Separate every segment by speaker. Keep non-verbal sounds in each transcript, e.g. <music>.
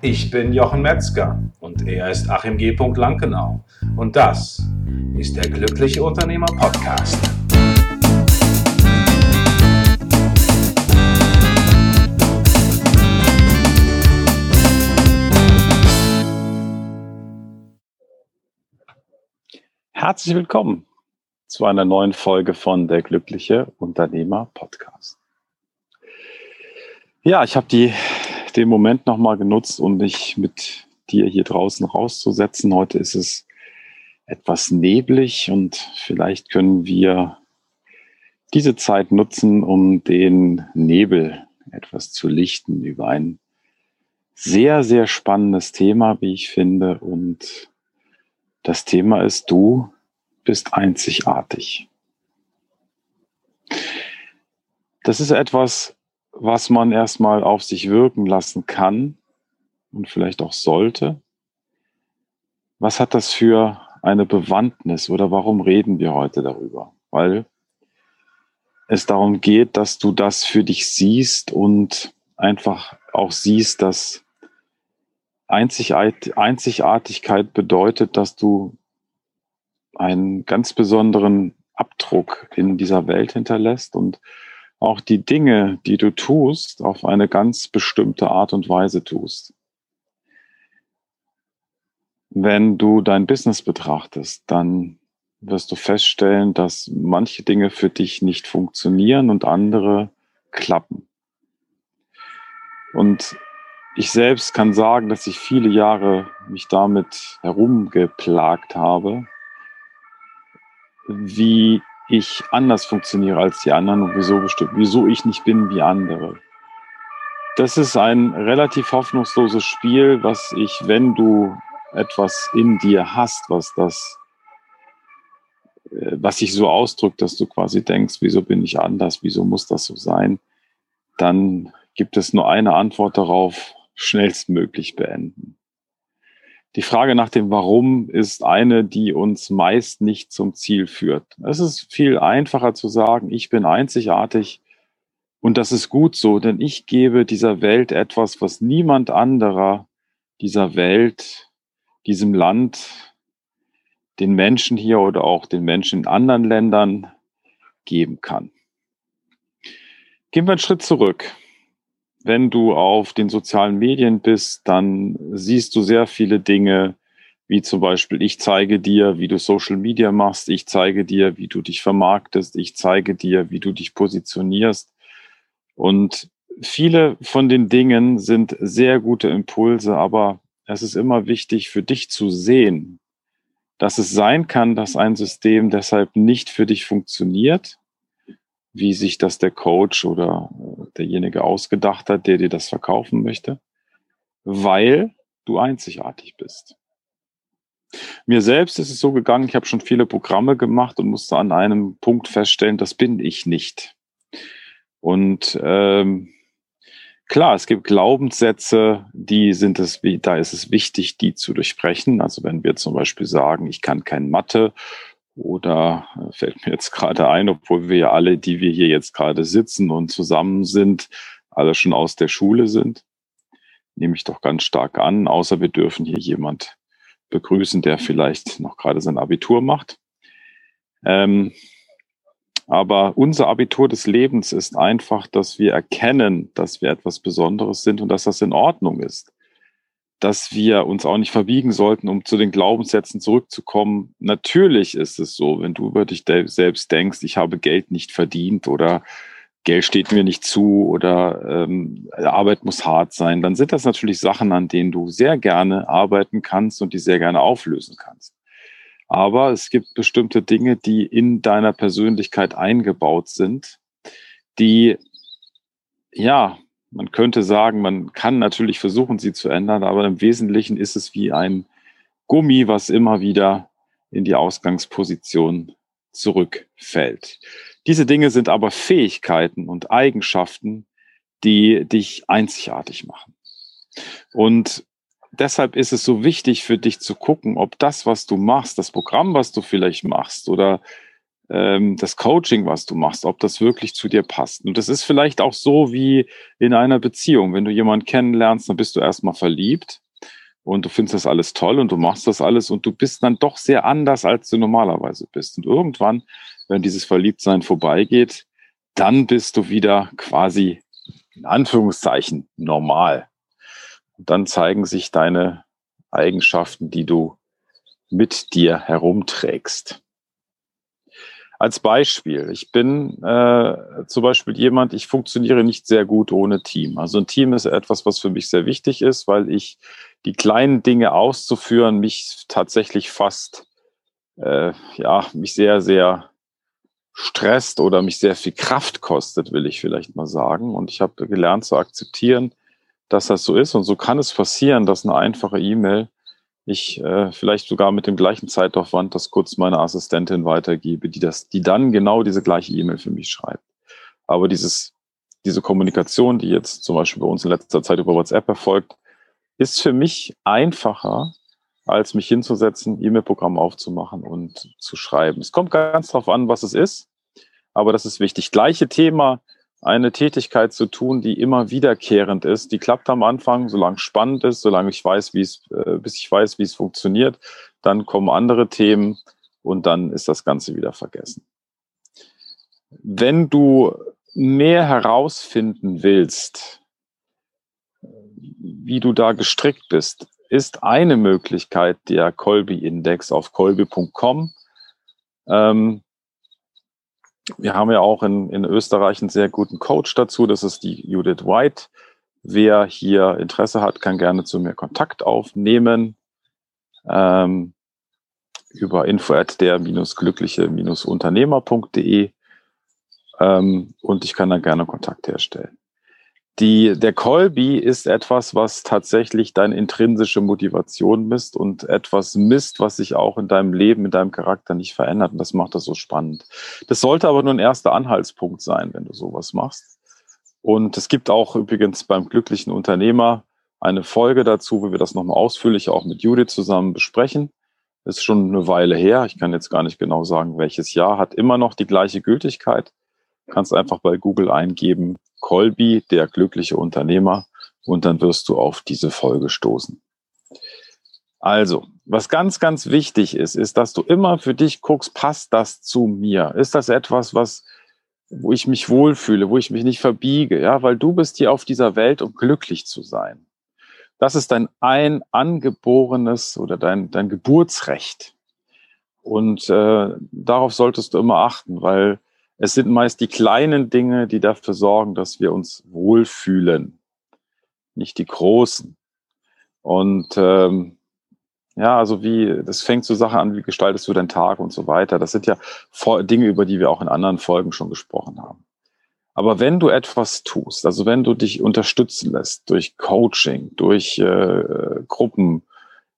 Speaker 1: Ich bin Jochen Metzger und er ist Achim G. Lankenau. Und das ist der Glückliche Unternehmer Podcast.
Speaker 2: Herzlich willkommen zu einer neuen Folge von der Glückliche Unternehmer Podcast. Ja, ich habe die den Moment nochmal genutzt, um mich mit dir hier draußen rauszusetzen. Heute ist es etwas neblig und vielleicht können wir diese Zeit nutzen, um den Nebel etwas zu lichten über ein sehr, sehr spannendes Thema, wie ich finde. Und das Thema ist, du bist einzigartig. Das ist etwas, was man erstmal auf sich wirken lassen kann und vielleicht auch sollte. Was hat das für eine Bewandtnis oder warum reden wir heute darüber? Weil es darum geht, dass du das für dich siehst und einfach auch siehst, dass Einzigartigkeit bedeutet, dass du einen ganz besonderen Abdruck in dieser Welt hinterlässt und auch die Dinge, die du tust, auf eine ganz bestimmte Art und Weise tust. Wenn du dein Business betrachtest, dann wirst du feststellen, dass manche Dinge für dich nicht funktionieren und andere klappen. Und ich selbst kann sagen, dass ich viele Jahre mich damit herumgeplagt habe, wie ich anders funktioniere als die anderen und wieso bestimmt, wieso ich nicht bin wie andere. Das ist ein relativ hoffnungsloses Spiel, was ich, wenn du etwas in dir hast, was das, äh, was sich so ausdrückt, dass du quasi denkst, wieso bin ich anders, wieso muss das so sein, dann gibt es nur eine Antwort darauf, schnellstmöglich beenden. Die Frage nach dem Warum ist eine, die uns meist nicht zum Ziel führt. Es ist viel einfacher zu sagen, ich bin einzigartig und das ist gut so, denn ich gebe dieser Welt etwas, was niemand anderer dieser Welt, diesem Land, den Menschen hier oder auch den Menschen in anderen Ländern geben kann. Gehen wir einen Schritt zurück wenn du auf den sozialen Medien bist, dann siehst du sehr viele Dinge, wie zum Beispiel, ich zeige dir, wie du Social Media machst, ich zeige dir, wie du dich vermarktest, ich zeige dir, wie du dich positionierst. Und viele von den Dingen sind sehr gute Impulse, aber es ist immer wichtig für dich zu sehen, dass es sein kann, dass ein System deshalb nicht für dich funktioniert wie sich das der Coach oder derjenige ausgedacht hat, der dir das verkaufen möchte, weil du einzigartig bist. Mir selbst ist es so gegangen, ich habe schon viele Programme gemacht und musste an einem Punkt feststellen, das bin ich nicht. Und ähm, klar, es gibt Glaubenssätze, die sind es, da ist es wichtig, die zu durchbrechen. Also wenn wir zum Beispiel sagen, ich kann kein Mathe oder äh, fällt mir jetzt gerade ein, obwohl wir ja alle, die wir hier jetzt gerade sitzen und zusammen sind, alle schon aus der Schule sind, nehme ich doch ganz stark an, außer wir dürfen hier jemand begrüßen, der vielleicht noch gerade sein Abitur macht. Ähm, aber unser Abitur des Lebens ist einfach, dass wir erkennen, dass wir etwas Besonderes sind und dass das in Ordnung ist dass wir uns auch nicht verbiegen sollten, um zu den Glaubenssätzen zurückzukommen. Natürlich ist es so, wenn du über dich selbst denkst, ich habe Geld nicht verdient oder Geld steht mir nicht zu oder ähm, Arbeit muss hart sein, dann sind das natürlich Sachen, an denen du sehr gerne arbeiten kannst und die sehr gerne auflösen kannst. Aber es gibt bestimmte Dinge, die in deiner Persönlichkeit eingebaut sind, die ja man könnte sagen, man kann natürlich versuchen, sie zu ändern, aber im Wesentlichen ist es wie ein Gummi, was immer wieder in die Ausgangsposition zurückfällt. Diese Dinge sind aber Fähigkeiten und Eigenschaften, die dich einzigartig machen. Und deshalb ist es so wichtig für dich zu gucken, ob das, was du machst, das Programm, was du vielleicht machst oder das Coaching, was du machst, ob das wirklich zu dir passt. Und das ist vielleicht auch so wie in einer Beziehung. Wenn du jemanden kennenlernst, dann bist du erstmal verliebt und du findest das alles toll und du machst das alles und du bist dann doch sehr anders, als du normalerweise bist. Und irgendwann, wenn dieses Verliebtsein vorbeigeht, dann bist du wieder quasi in Anführungszeichen normal. Und dann zeigen sich deine Eigenschaften, die du mit dir herumträgst. Als Beispiel, ich bin äh, zum Beispiel jemand, ich funktioniere nicht sehr gut ohne Team. Also ein Team ist etwas, was für mich sehr wichtig ist, weil ich die kleinen Dinge auszuführen mich tatsächlich fast, äh, ja, mich sehr, sehr stresst oder mich sehr viel Kraft kostet, will ich vielleicht mal sagen. Und ich habe gelernt zu akzeptieren, dass das so ist. Und so kann es passieren, dass eine einfache E-Mail ich äh, vielleicht sogar mit dem gleichen Zeitaufwand das kurz meiner Assistentin weitergebe, die das, die dann genau diese gleiche E-Mail für mich schreibt. Aber dieses, diese Kommunikation, die jetzt zum Beispiel bei uns in letzter Zeit über WhatsApp erfolgt, ist für mich einfacher, als mich hinzusetzen, E-Mail-Programm aufzumachen und zu schreiben. Es kommt ganz darauf an, was es ist, aber das ist wichtig. Gleiche Thema eine Tätigkeit zu tun, die immer wiederkehrend ist. Die klappt am Anfang, solange spannend ist, solange ich weiß, wie es, äh, bis ich weiß, wie es funktioniert. Dann kommen andere Themen und dann ist das Ganze wieder vergessen. Wenn du mehr herausfinden willst, wie du da gestrickt bist, ist eine Möglichkeit der Colby-Index auf colby.com. Ähm, wir haben ja auch in, in Österreich einen sehr guten Coach dazu. Das ist die Judith White. Wer hier Interesse hat, kann gerne zu mir Kontakt aufnehmen. Ähm, über info at der-glückliche-unternehmer.de ähm, und ich kann dann gerne Kontakt herstellen. Die, der Colby ist etwas, was tatsächlich deine intrinsische Motivation misst und etwas misst, was sich auch in deinem Leben, in deinem Charakter nicht verändert. Und das macht das so spannend. Das sollte aber nur ein erster Anhaltspunkt sein, wenn du sowas machst. Und es gibt auch übrigens beim glücklichen Unternehmer eine Folge dazu, wo wir das nochmal ausführlich auch mit Judith zusammen besprechen. Ist schon eine Weile her. Ich kann jetzt gar nicht genau sagen, welches Jahr. Hat immer noch die gleiche Gültigkeit. Kannst einfach bei Google eingeben, Colby, der glückliche Unternehmer, und dann wirst du auf diese Folge stoßen. Also, was ganz, ganz wichtig ist, ist, dass du immer für dich guckst, passt das zu mir? Ist das etwas, was, wo ich mich wohlfühle, wo ich mich nicht verbiege? Ja, weil du bist hier auf dieser Welt, um glücklich zu sein. Das ist dein ein angeborenes oder dein, dein Geburtsrecht. Und äh, darauf solltest du immer achten, weil es sind meist die kleinen Dinge, die dafür sorgen, dass wir uns wohlfühlen, nicht die großen. Und ähm, ja, also wie, das fängt so Sache an, wie gestaltest du deinen Tag und so weiter. Das sind ja Dinge, über die wir auch in anderen Folgen schon gesprochen haben. Aber wenn du etwas tust, also wenn du dich unterstützen lässt durch Coaching, durch äh, Gruppen,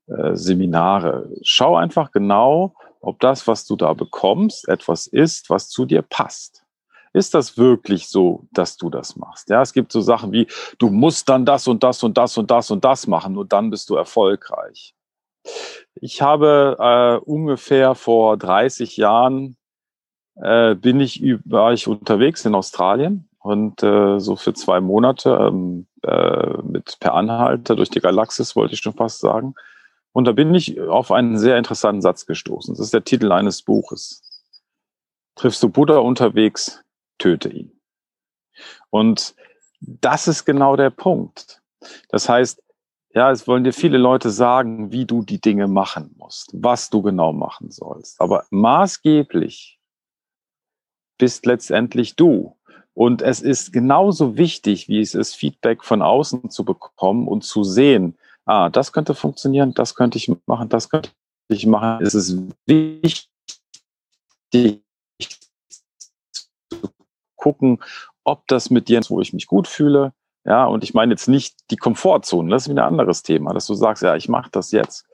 Speaker 2: äh, Seminare, schau einfach genau, ob das, was du da bekommst, etwas ist, was zu dir passt. Ist das wirklich so, dass du das machst? Ja, es gibt so Sachen wie, du musst dann das und das und das und das und das machen, nur dann bist du erfolgreich. Ich habe äh, ungefähr vor 30 Jahren äh, bin ich, war ich unterwegs in Australien und äh, so für zwei Monate ähm, äh, mit per Anhalter durch die Galaxis, wollte ich schon fast sagen. Und da bin ich auf einen sehr interessanten Satz gestoßen. Das ist der Titel eines Buches. Triffst du Buddha unterwegs, töte ihn. Und das ist genau der Punkt. Das heißt, ja, es wollen dir viele Leute sagen, wie du die Dinge machen musst, was du genau machen sollst. Aber maßgeblich bist letztendlich du. Und es ist genauso wichtig, wie es ist, Feedback von außen zu bekommen und zu sehen, ah, das könnte funktionieren, das könnte ich machen, das könnte ich machen. Es ist wichtig zu gucken, ob das mit dir ist, wo ich mich gut fühle. Ja, und ich meine jetzt nicht die Komfortzone, das ist wieder ein anderes Thema, dass du sagst, ja, ich mache das jetzt.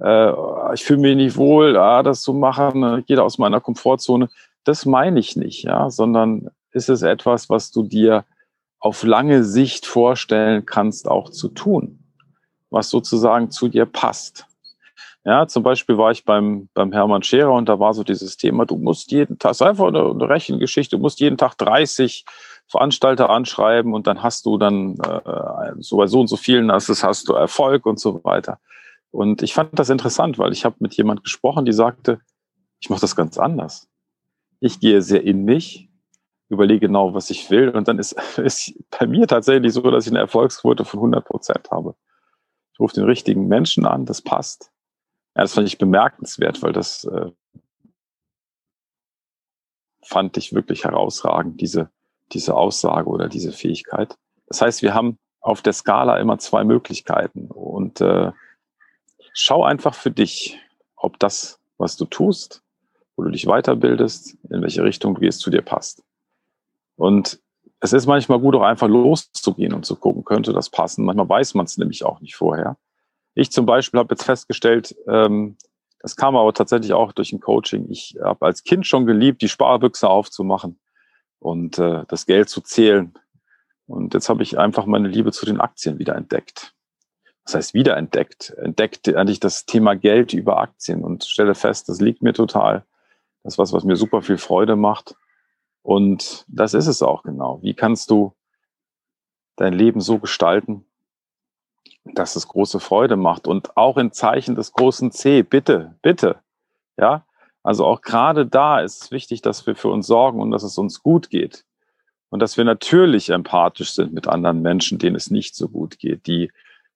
Speaker 2: Äh, ich fühle mich nicht wohl, ah, das zu machen, ich gehe aus meiner Komfortzone. Das meine ich nicht, ja, sondern ist es etwas, was du dir auf lange Sicht vorstellen kannst, auch zu tun was sozusagen zu dir passt. Ja, zum Beispiel war ich beim, beim Hermann Scherer und da war so dieses Thema, du musst jeden Tag, das ist einfach eine, eine Rechengeschichte, du musst jeden Tag 30 Veranstalter anschreiben und dann hast du dann äh, so bei so und so vielen hast, hast du Erfolg und so weiter. Und ich fand das interessant, weil ich habe mit jemand gesprochen, die sagte, ich mache das ganz anders. Ich gehe sehr in mich, überlege genau, was ich will und dann ist <laughs> es bei mir tatsächlich so, dass ich eine Erfolgsquote von 100 Prozent habe. Ich rufe den richtigen Menschen an, das passt. Ja, das fand ich bemerkenswert, weil das äh, fand ich wirklich herausragend, diese, diese Aussage oder diese Fähigkeit. Das heißt, wir haben auf der Skala immer zwei Möglichkeiten und äh, schau einfach für dich, ob das, was du tust, wo du dich weiterbildest, in welche Richtung du gehst, zu dir passt. Und es ist manchmal gut, auch einfach loszugehen und zu gucken, könnte das passen. Manchmal weiß man es nämlich auch nicht vorher. Ich zum Beispiel habe jetzt festgestellt, ähm, das kam aber tatsächlich auch durch ein Coaching. Ich habe als Kind schon geliebt, die Sparbüchse aufzumachen und äh, das Geld zu zählen. Und jetzt habe ich einfach meine Liebe zu den Aktien wieder entdeckt. Das heißt, wiederentdeckt. Entdeckt eigentlich das Thema Geld über Aktien und stelle fest, das liegt mir total. Das ist was, was mir super viel Freude macht. Und das ist es auch genau. Wie kannst du dein Leben so gestalten, dass es große Freude macht und auch in Zeichen des großen C, bitte, bitte, ja. Also auch gerade da ist es wichtig, dass wir für uns sorgen und dass es uns gut geht und dass wir natürlich empathisch sind mit anderen Menschen, denen es nicht so gut geht, die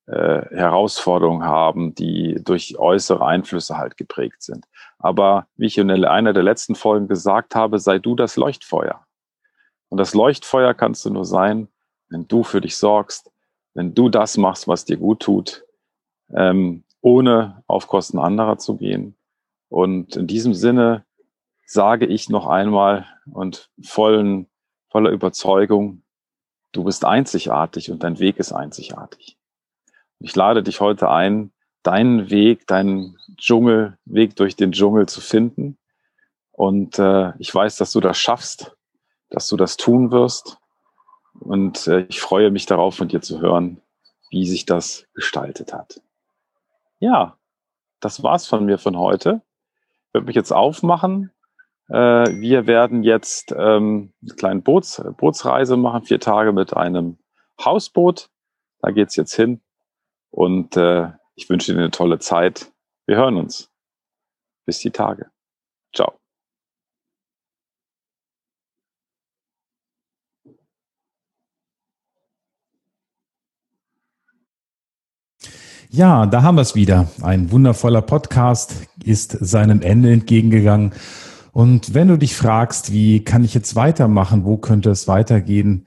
Speaker 2: äh, Herausforderungen haben, die durch äußere Einflüsse halt geprägt sind. Aber wie ich in einer der letzten Folgen gesagt habe, sei du das Leuchtfeuer. Und das Leuchtfeuer kannst du nur sein, wenn du für dich sorgst, wenn du das machst, was dir gut tut, ähm, ohne auf Kosten anderer zu gehen. Und in diesem Sinne sage ich noch einmal und vollen, voller Überzeugung, du bist einzigartig und dein Weg ist einzigartig. Ich lade dich heute ein, deinen Weg, deinen Dschungelweg durch den Dschungel zu finden. Und äh, ich weiß, dass du das schaffst, dass du das tun wirst. Und äh, ich freue mich darauf, von dir zu hören, wie sich das gestaltet hat. Ja, das war's von mir von heute. Ich werde mich jetzt aufmachen. Äh, wir werden jetzt ähm, eine kleine Boots, Bootsreise machen, vier Tage mit einem Hausboot. Da geht's jetzt hin. Und äh, ich wünsche dir eine tolle Zeit. Wir hören uns. Bis die Tage. Ciao.
Speaker 3: Ja, da haben wir es wieder. Ein wundervoller Podcast ist seinem Ende entgegengegangen. Und wenn du dich fragst, wie kann ich jetzt weitermachen, wo könnte es weitergehen,